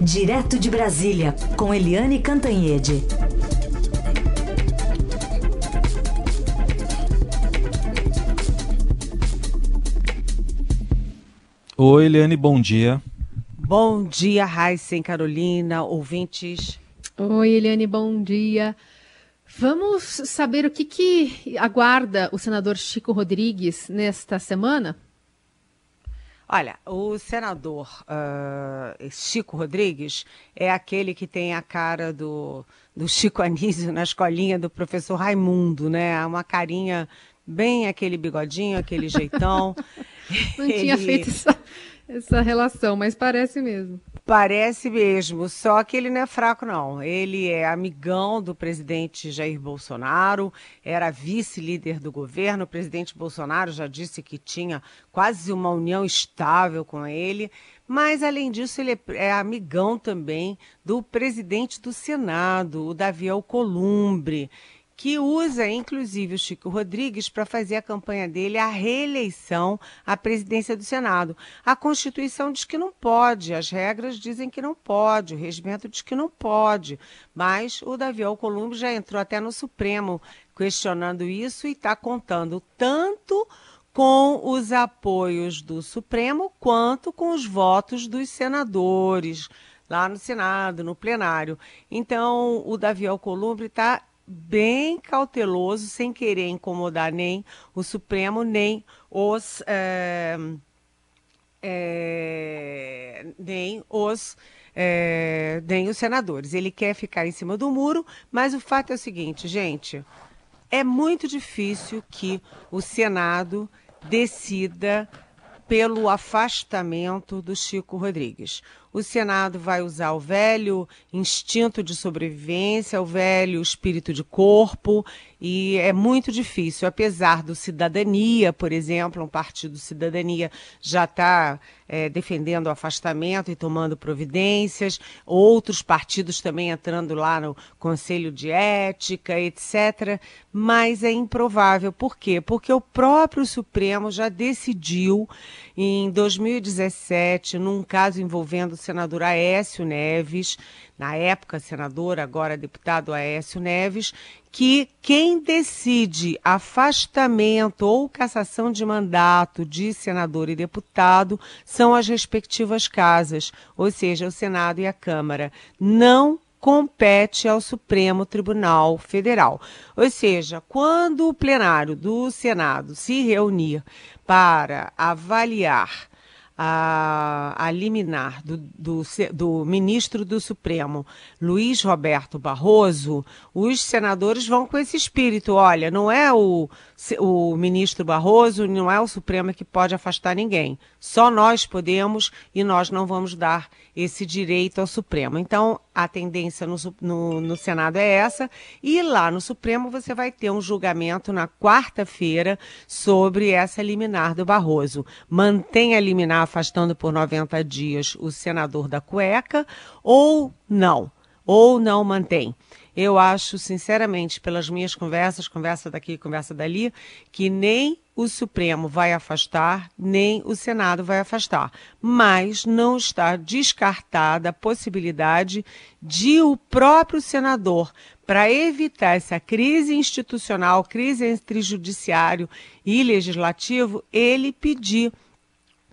Direto de Brasília, com Eliane Cantanhede. Oi, Eliane, bom dia. Bom dia, Raíssen, Carolina, ouvintes. Oi, Eliane, bom dia. Vamos saber o que, que aguarda o senador Chico Rodrigues nesta semana? Olha, o senador uh, Chico Rodrigues é aquele que tem a cara do, do Chico Anísio na escolinha do professor Raimundo, né? Uma carinha bem aquele bigodinho, aquele jeitão. Não Ele... tinha feito essa, essa relação, mas parece mesmo. Parece mesmo, só que ele não é fraco, não. Ele é amigão do presidente Jair Bolsonaro, era vice-líder do governo. O presidente Bolsonaro já disse que tinha quase uma união estável com ele. Mas, além disso, ele é, é amigão também do presidente do Senado, o Davi Alcolumbre que usa inclusive o Chico Rodrigues para fazer a campanha dele à reeleição à presidência do Senado. A Constituição diz que não pode, as regras dizem que não pode, o regimento diz que não pode, mas o Davi Alcolumbre já entrou até no Supremo questionando isso e está contando tanto com os apoios do Supremo quanto com os votos dos senadores lá no Senado, no plenário. Então, o Davi Alcolumbre está bem cauteloso, sem querer incomodar nem o Supremo, nem os. É, é, nem os. É, nem os senadores. Ele quer ficar em cima do muro, mas o fato é o seguinte, gente: é muito difícil que o Senado decida pelo afastamento do Chico Rodrigues. O Senado vai usar o velho instinto de sobrevivência, o velho espírito de corpo, e é muito difícil, apesar do Cidadania, por exemplo, um partido Cidadania já está é, defendendo o afastamento e tomando providências, outros partidos também entrando lá no Conselho de Ética, etc. Mas é improvável. Por quê? Porque o próprio Supremo já decidiu em 2017, num caso envolvendo o senador Aécio Neves, na época senador, agora deputado Aécio Neves, que quem decide afastamento ou cassação de mandato de senador e deputado são as respectivas casas, ou seja, o Senado e a Câmara. Não compete ao Supremo Tribunal Federal. Ou seja, quando o plenário do Senado se reunir para avaliar a, a liminar do, do, do, ministro do Supremo, Luiz Roberto Barroso, os senadores vão com esse espírito. Olha, não é o, o ministro Barroso, não é o Supremo que pode afastar ninguém. Só nós podemos e nós não vamos dar esse direito ao Supremo. Então, a tendência no, no, no Senado é essa, e lá no Supremo você vai ter um julgamento na quarta-feira sobre essa liminar do Barroso. Mantém a liminar afastando por 90 dias o senador da cueca ou não? Ou não mantém? Eu acho, sinceramente, pelas minhas conversas, conversa daqui, conversa dali, que nem o Supremo vai afastar, nem o Senado vai afastar. Mas não está descartada a possibilidade de o próprio senador, para evitar essa crise institucional, crise entre judiciário e legislativo, ele pedir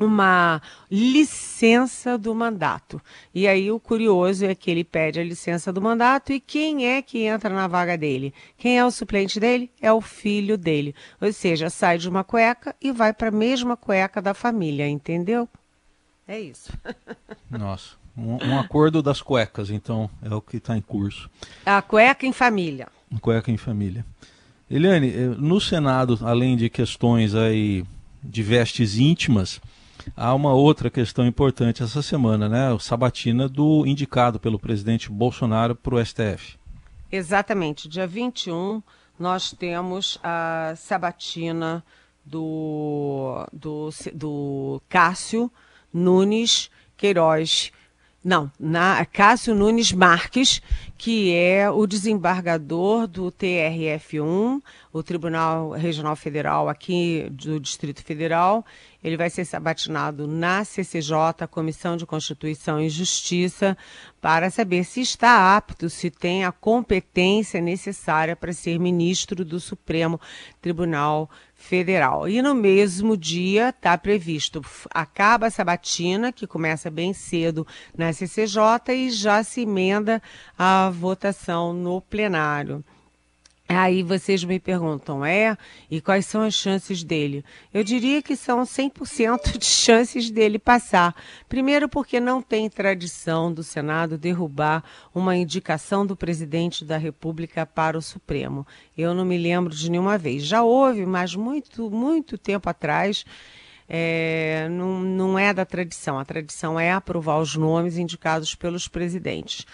uma licença do mandato. E aí o curioso é que ele pede a licença do mandato e quem é que entra na vaga dele? Quem é o suplente dele? É o filho dele. Ou seja, sai de uma cueca e vai para a mesma cueca da família, entendeu? É isso. Nossa. Um, um, acordo das cuecas, então, é o que está em curso. A cueca em família. Cueca em família. Eliane, eh, no Senado, além de questões aí de vestes íntimas, Há uma outra questão importante essa semana, né? O sabatina do indicado pelo presidente Bolsonaro para o STF. Exatamente. Dia 21, nós temos a sabatina do, do, do Cássio Nunes Queiroz. Não, na Cássio Nunes Marques, que é o desembargador do TRF1, o Tribunal Regional Federal aqui do Distrito Federal, ele vai ser sabatinado na CCJ, Comissão de Constituição e Justiça, para saber se está apto, se tem a competência necessária para ser ministro do Supremo Tribunal Federal. E no mesmo dia está previsto, acaba a sabatina, que começa bem cedo na CCJ, e já se emenda a votação no plenário. Aí vocês me perguntam, é? E quais são as chances dele? Eu diria que são 100% de chances dele passar. Primeiro, porque não tem tradição do Senado derrubar uma indicação do presidente da República para o Supremo. Eu não me lembro de nenhuma vez. Já houve, mas muito, muito tempo atrás. É, não, não é da tradição. A tradição é aprovar os nomes indicados pelos presidentes.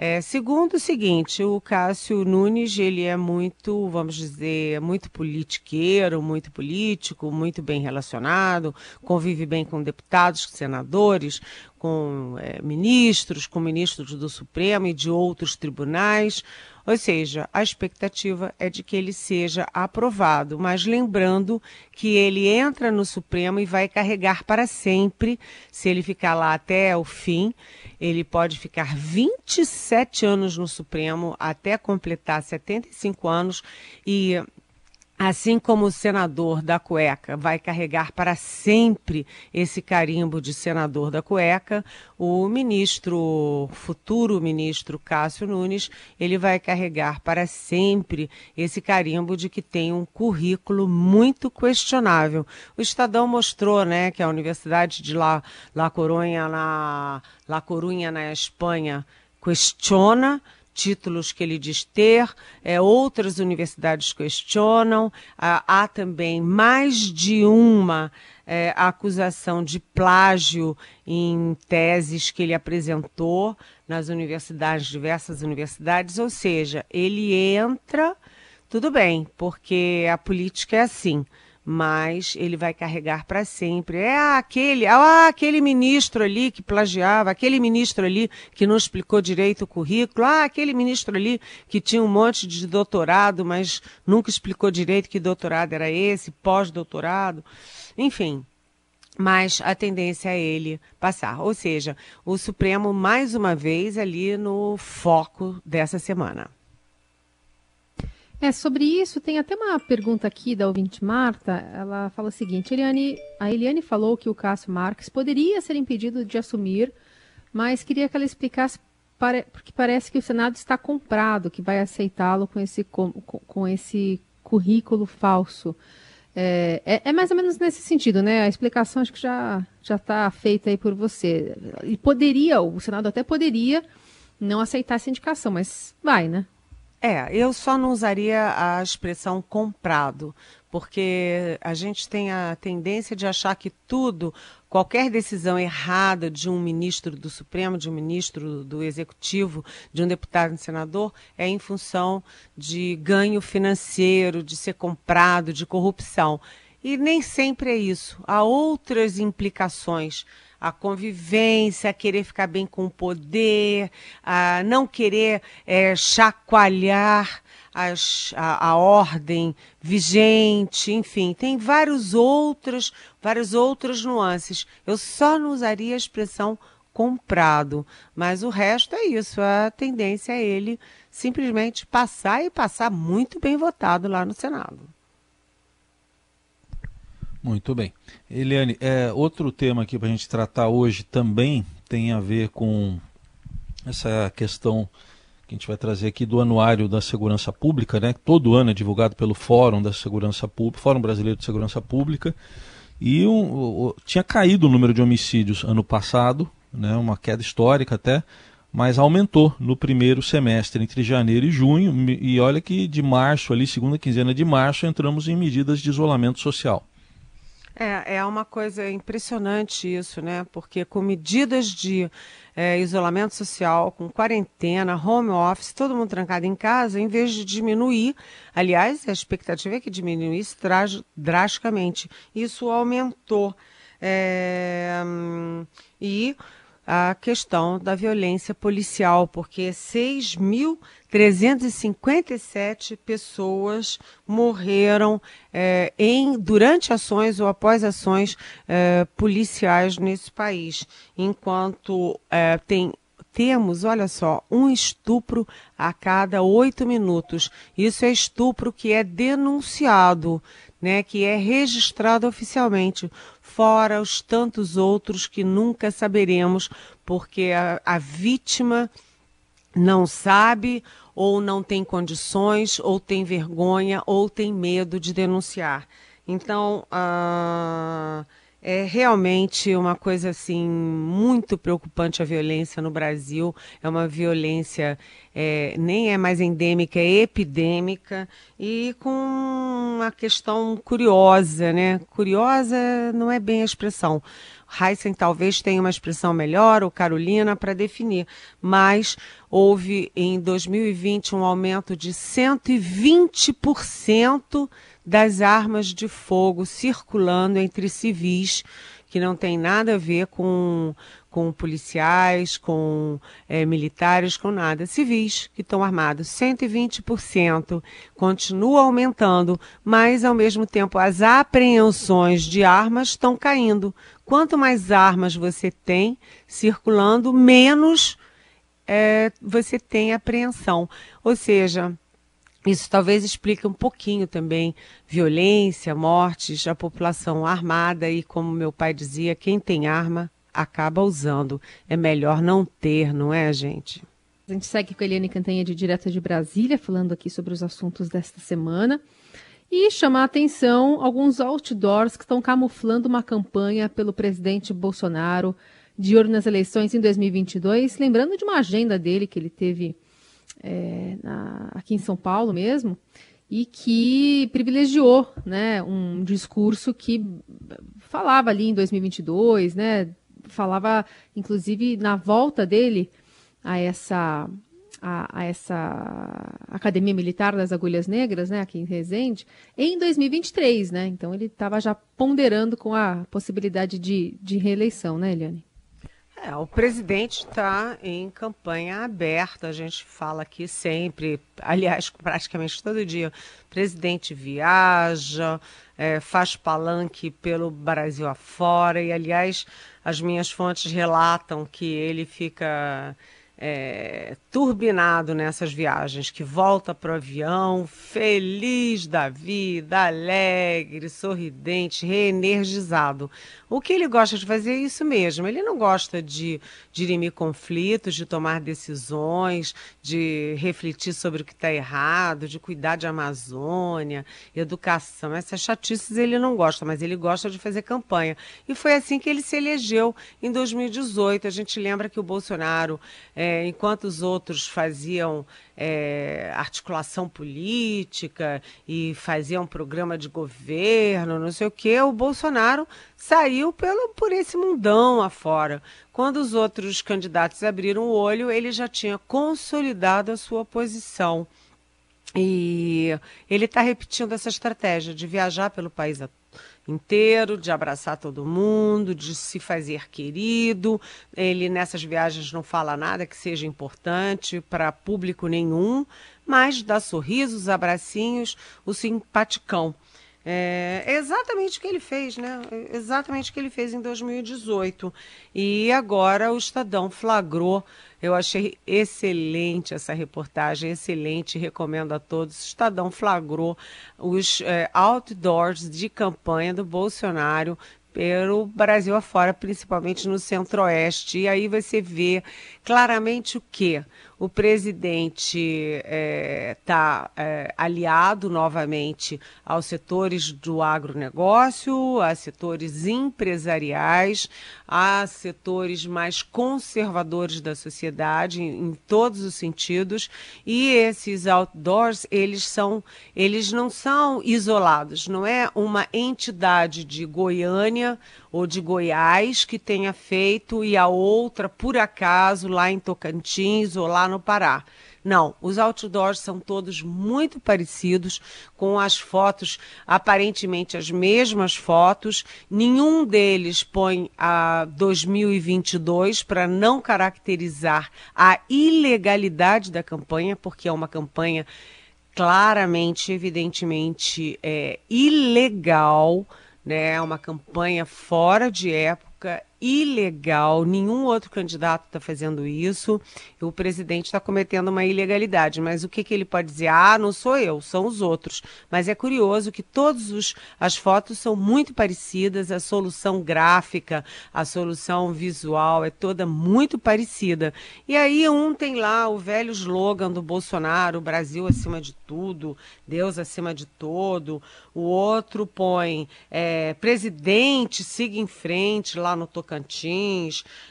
É, segundo o seguinte, o Cássio Nunes, ele é muito, vamos dizer, muito politiqueiro, muito político, muito bem relacionado, convive bem com deputados, senadores, com é, ministros, com ministros do Supremo e de outros tribunais. Ou seja, a expectativa é de que ele seja aprovado, mas lembrando que ele entra no Supremo e vai carregar para sempre, se ele ficar lá até o fim, ele pode ficar 27 anos no Supremo até completar 75 anos. E Assim como o senador da cueca vai carregar para sempre esse carimbo de senador da cueca, o ministro, futuro ministro Cássio Nunes, ele vai carregar para sempre esse carimbo de que tem um currículo muito questionável. O Estadão mostrou, né, que a Universidade de La, La Coruña na La Coruña na Espanha questiona títulos que ele diz ter, é, outras universidades questionam, há, há também mais de uma é, acusação de plágio em teses que ele apresentou nas universidades, diversas universidades, ou seja, ele entra, tudo bem, porque a política é assim mas ele vai carregar para sempre. É aquele, ah, aquele ministro ali que plagiava, aquele ministro ali que não explicou direito o currículo, ah, aquele ministro ali que tinha um monte de doutorado, mas nunca explicou direito que doutorado era esse, pós-doutorado, enfim. Mas a tendência é ele passar. Ou seja, o Supremo, mais uma vez, ali no foco dessa semana. É, sobre isso, tem até uma pergunta aqui da ouvinte Marta. Ela fala o seguinte: Eliane, a Eliane falou que o Cássio Marques poderia ser impedido de assumir, mas queria que ela explicasse, porque parece que o Senado está comprado, que vai aceitá-lo com esse, com, com esse currículo falso. É, é, é, mais ou menos nesse sentido, né? A explicação acho que já já está feita aí por você. E poderia, o Senado até poderia não aceitar essa indicação, mas vai, né? É, eu só não usaria a expressão comprado, porque a gente tem a tendência de achar que tudo, qualquer decisão errada de um ministro do Supremo, de um ministro do Executivo, de um deputado e senador, é em função de ganho financeiro, de ser comprado, de corrupção. E nem sempre é isso. Há outras implicações a convivência, a querer ficar bem com o poder, a não querer é, chacoalhar as, a, a, ordem vigente, enfim, tem vários outros, várias outras nuances. Eu só não usaria a expressão comprado, mas o resto é isso. A tendência é ele simplesmente passar e passar muito bem votado lá no Senado. Muito bem. Eliane, é, outro tema aqui para a gente tratar hoje também tem a ver com essa questão que a gente vai trazer aqui do Anuário da Segurança Pública, né? Todo ano é divulgado pelo Fórum da Segurança Pública, Fórum Brasileiro de Segurança Pública, e um, um, tinha caído o número de homicídios ano passado, né? Uma queda histórica até, mas aumentou no primeiro semestre, entre janeiro e junho, e olha que de março, ali, segunda quinzena de março, entramos em medidas de isolamento social. É, é uma coisa impressionante isso, né? Porque com medidas de é, isolamento social, com quarentena, home office, todo mundo trancado em casa, em vez de diminuir, aliás, a expectativa é que diminuísse drasticamente. Isso aumentou. É, e a questão da violência policial, porque 6.357 pessoas morreram é, em, durante ações ou após ações é, policiais nesse país, enquanto é, tem temos, olha só, um estupro a cada oito minutos. Isso é estupro que é denunciado, né, que é registrado oficialmente fora os tantos outros que nunca saberemos, porque a, a vítima não sabe ou não tem condições, ou tem vergonha, ou tem medo de denunciar. Então, uh, é realmente uma coisa assim muito preocupante a violência no Brasil. É uma violência é, nem é mais endêmica, é epidêmica e com uma questão curiosa, né? Curiosa não é bem a expressão. Heisen talvez tenha uma expressão melhor, ou Carolina, para definir, mas houve em 2020 um aumento de 120% das armas de fogo circulando entre civis, que não tem nada a ver com, com policiais, com é, militares, com nada. Civis que estão armados, 120%, continua aumentando, mas ao mesmo tempo as apreensões de armas estão caindo. Quanto mais armas você tem circulando, menos é, você tem apreensão. Ou seja, isso talvez explique um pouquinho também violência, mortes, a população armada e, como meu pai dizia, quem tem arma acaba usando. É melhor não ter, não é, gente? A gente segue com a Eliane Cantanhede, direto de Brasília, falando aqui sobre os assuntos desta semana. E chamar a atenção alguns outdoors que estão camuflando uma campanha pelo presidente Bolsonaro de olho nas eleições em 2022. Lembrando de uma agenda dele que ele teve é, na, aqui em São Paulo mesmo, e que privilegiou né, um discurso que falava ali em 2022, né, falava inclusive na volta dele a essa a, a, essa Academia Militar das Agulhas Negras, né, aqui em Resende, em 2023, né? Então ele estava já ponderando com a possibilidade de, de reeleição, né, Eliane? É, o presidente está em campanha aberta, a gente fala aqui sempre, aliás, praticamente todo dia. O presidente viaja, é, faz palanque pelo Brasil afora, e aliás, as minhas fontes relatam que ele fica é, turbinado nessas viagens, que volta para o avião feliz da vida, alegre, sorridente, reenergizado. O que ele gosta de fazer é isso mesmo. Ele não gosta de dirimir conflitos, de tomar decisões, de refletir sobre o que está errado, de cuidar de Amazônia, educação. Essas chatices ele não gosta, mas ele gosta de fazer campanha. E foi assim que ele se elegeu em 2018. A gente lembra que o Bolsonaro. É, é, enquanto os outros faziam é, articulação política e faziam programa de governo, não sei o que, o Bolsonaro saiu pelo, por esse mundão afora. Quando os outros candidatos abriram o olho, ele já tinha consolidado a sua posição. E ele está repetindo essa estratégia de viajar pelo país inteiro, de abraçar todo mundo, de se fazer querido. Ele nessas viagens não fala nada que seja importante para público nenhum, mas dá sorrisos, abracinhos, o simpaticão. É exatamente o que ele fez, né? Exatamente o que ele fez em 2018. E agora o Estadão flagrou. Eu achei excelente essa reportagem, excelente, recomendo a todos. O Estadão flagrou os é, outdoors de campanha do Bolsonaro pelo Brasil afora, principalmente no centro-oeste. E aí você vê claramente o que? O presidente está é, é, aliado novamente aos setores do agronegócio, a setores empresariais, a setores mais conservadores da sociedade, em, em todos os sentidos. E esses outdoors, eles são, eles não são isolados, não é uma entidade de Goiânia Rondônia ou de Goiás que tenha feito e a outra, por acaso, lá em Tocantins ou lá no Pará. Não, os outdoors são todos muito parecidos, com as fotos, aparentemente as mesmas fotos. Nenhum deles põe a 2022 para não caracterizar a ilegalidade da campanha, porque é uma campanha claramente, evidentemente, é, ilegal, né? Uma campanha fora de época, ilegal, nenhum outro candidato está fazendo isso, o presidente está cometendo uma ilegalidade. Mas o que, que ele pode dizer? Ah, não sou eu, são os outros. Mas é curioso que todas as fotos são muito parecidas, a solução gráfica, a solução visual é toda muito parecida. E aí um tem lá o velho slogan do Bolsonaro, Brasil acima de tudo, Deus acima de todo. O outro põe é, presidente, siga em frente lá no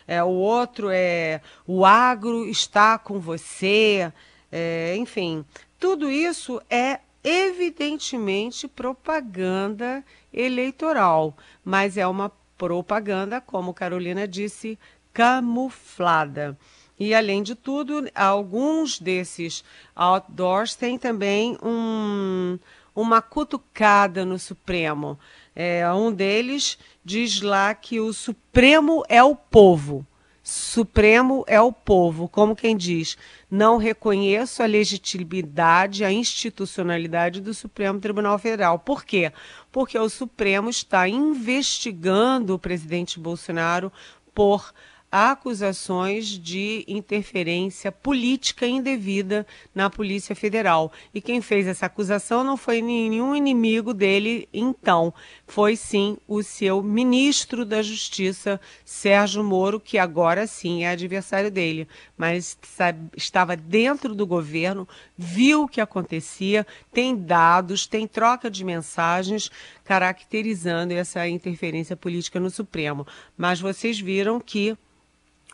é, o outro é o agro está com você, é, enfim, tudo isso é evidentemente propaganda eleitoral, mas é uma propaganda, como Carolina disse, camuflada. E, além de tudo, alguns desses outdoors têm também um, uma cutucada no Supremo. É, um deles diz lá que o Supremo é o povo. Supremo é o povo, como quem diz, não reconheço a legitimidade, a institucionalidade do Supremo Tribunal Federal. Por quê? Porque o Supremo está investigando o presidente Bolsonaro por acusações de interferência política indevida na Polícia Federal. E quem fez essa acusação não foi nenhum inimigo dele, então, foi sim o seu ministro da Justiça, Sérgio Moro, que agora sim é adversário dele, mas sabe, estava dentro do governo, viu o que acontecia, tem dados, tem troca de mensagens caracterizando essa interferência política no Supremo. Mas vocês viram que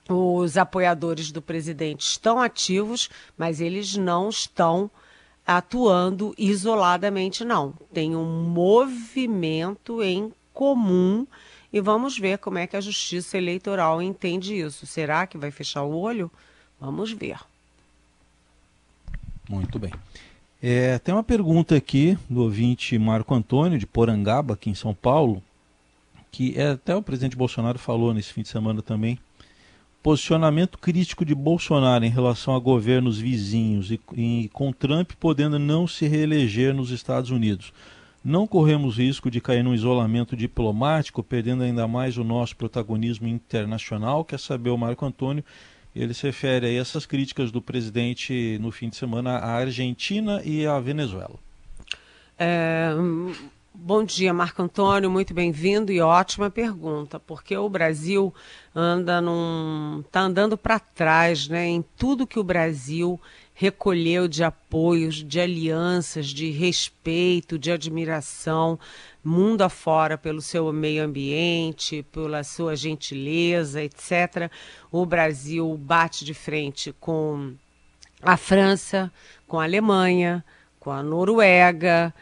os apoiadores do presidente estão ativos, mas eles não estão atuando isoladamente, não. Tem um movimento em comum e vamos ver como é que a Justiça Eleitoral entende isso. Será que vai fechar o olho? Vamos ver. Muito bem. É, tem uma pergunta aqui do ouvinte Marco Antônio, de Porangaba, aqui em São Paulo, que é, até o presidente Bolsonaro falou nesse fim de semana também posicionamento crítico de Bolsonaro em relação a governos vizinhos e, e, com Trump podendo não se reeleger nos Estados Unidos. Não corremos risco de cair num isolamento diplomático, perdendo ainda mais o nosso protagonismo internacional, quer saber o Marco Antônio. Ele se refere a essas críticas do presidente no fim de semana à Argentina e à Venezuela. É, Bom dia, Marco Antônio, muito bem-vindo e ótima pergunta, porque o Brasil anda num tá andando para trás, né, em tudo que o Brasil recolheu de apoios, de alianças, de respeito, de admiração mundo afora pelo seu meio ambiente, pela sua gentileza, etc. O Brasil bate de frente com a França, com a Alemanha, com a Noruega,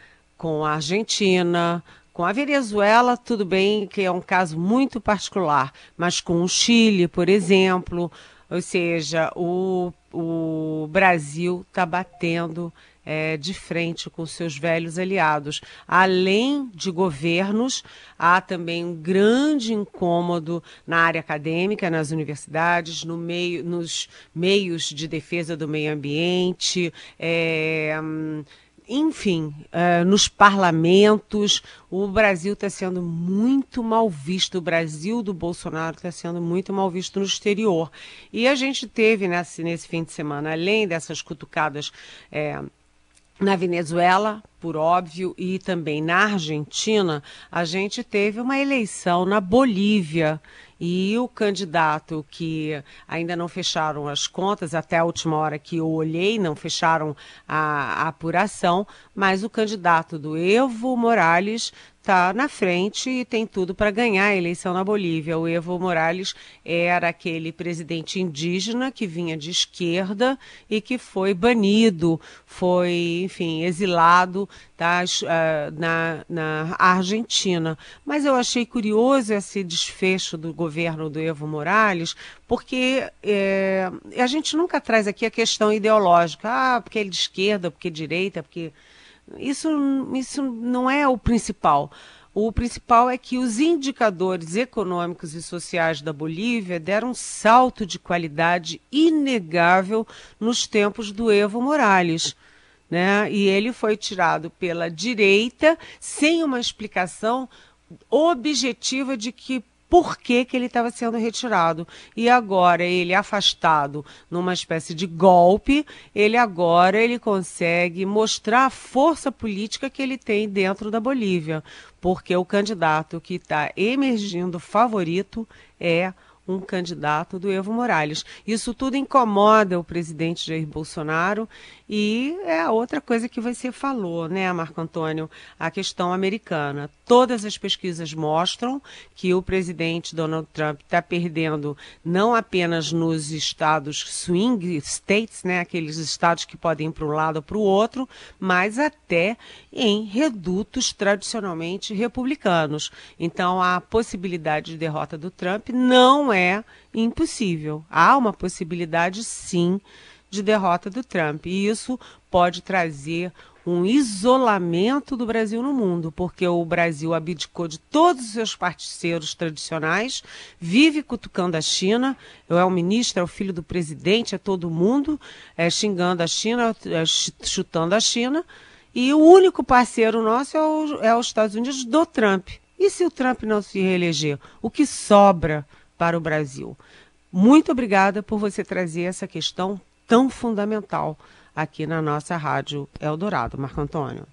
com a Argentina, com a Venezuela, tudo bem que é um caso muito particular, mas com o Chile, por exemplo, ou seja, o, o Brasil está batendo é, de frente com seus velhos aliados. Além de governos, há também um grande incômodo na área acadêmica, nas universidades, no meio, nos meios de defesa do meio ambiente. É, enfim, uh, nos parlamentos, o Brasil está sendo muito mal visto, o Brasil do Bolsonaro está sendo muito mal visto no exterior. E a gente teve nesse, nesse fim de semana, além dessas cutucadas é, na Venezuela, por óbvio, e também na Argentina, a gente teve uma eleição na Bolívia. E o candidato que ainda não fecharam as contas, até a última hora que eu olhei, não fecharam a, a apuração, mas o candidato do Evo Morales está na frente e tem tudo para ganhar a eleição na Bolívia. O Evo Morales era aquele presidente indígena que vinha de esquerda e que foi banido, foi, enfim, exilado tá, na, na Argentina. Mas eu achei curioso esse desfecho do governo do Evo Morales, porque é, a gente nunca traz aqui a questão ideológica, ah, porque ele é de esquerda, porque é direita, porque isso, isso não é o principal. O principal é que os indicadores econômicos e sociais da Bolívia deram um salto de qualidade inegável nos tempos do Evo Morales. Né? E ele foi tirado pela direita sem uma explicação objetiva de que por que, que ele estava sendo retirado. E agora ele afastado numa espécie de golpe, ele agora ele consegue mostrar a força política que ele tem dentro da Bolívia, porque o candidato que está emergindo favorito é um candidato do Evo Morales. Isso tudo incomoda o presidente Jair Bolsonaro e é a outra coisa que você falou, né, Marco Antônio, a questão americana. Todas as pesquisas mostram que o presidente Donald Trump está perdendo não apenas nos estados swing states, né, aqueles estados que podem ir para um lado ou para o outro, mas até em redutos tradicionalmente republicanos. Então, a possibilidade de derrota do Trump não é impossível. Há uma possibilidade, sim, de derrota do Trump. E isso pode trazer um isolamento do Brasil no mundo, porque o Brasil abdicou de todos os seus parceiros tradicionais, vive cutucando a China, é o ministro, é o filho do presidente, é todo mundo é, xingando a China, é, chutando a China, e o único parceiro nosso é, o, é os Estados Unidos do Trump. E se o Trump não se reeleger? O que sobra para o Brasil? Muito obrigada por você trazer essa questão tão fundamental aqui na nossa Rádio Eldorado. Marco Antônio.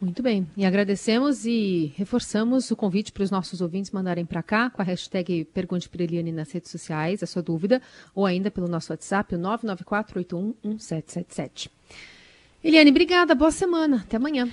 Muito bem. E agradecemos e reforçamos o convite para os nossos ouvintes mandarem para cá com a hashtag Pergunte para Eliane nas redes sociais a sua dúvida ou ainda pelo nosso WhatsApp, o 994811777. Eliane, obrigada. Boa semana. Até amanhã.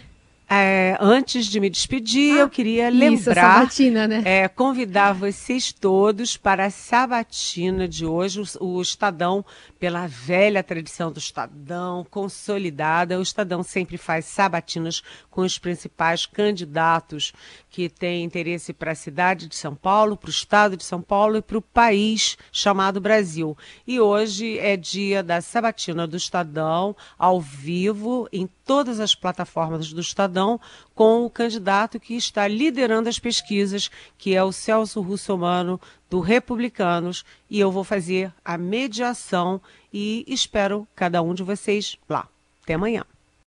É, antes de me despedir, ah, eu queria lembrar, sabatina, né? é, convidar vocês todos para a sabatina de hoje, o, o, Estadão, pela velha tradição do Estadão, consolidada. O Estadão sempre faz sabatinas com os principais candidatos que têm interesse para a cidade de São Paulo, para o estado de São Paulo e para o país chamado Brasil. E hoje é dia da sabatina do Estadão, ao vivo, em todas as plataformas do Estadão com o candidato que está liderando as pesquisas, que é o Celso Russomano, do Republicanos, e eu vou fazer a mediação e espero cada um de vocês lá. Até amanhã.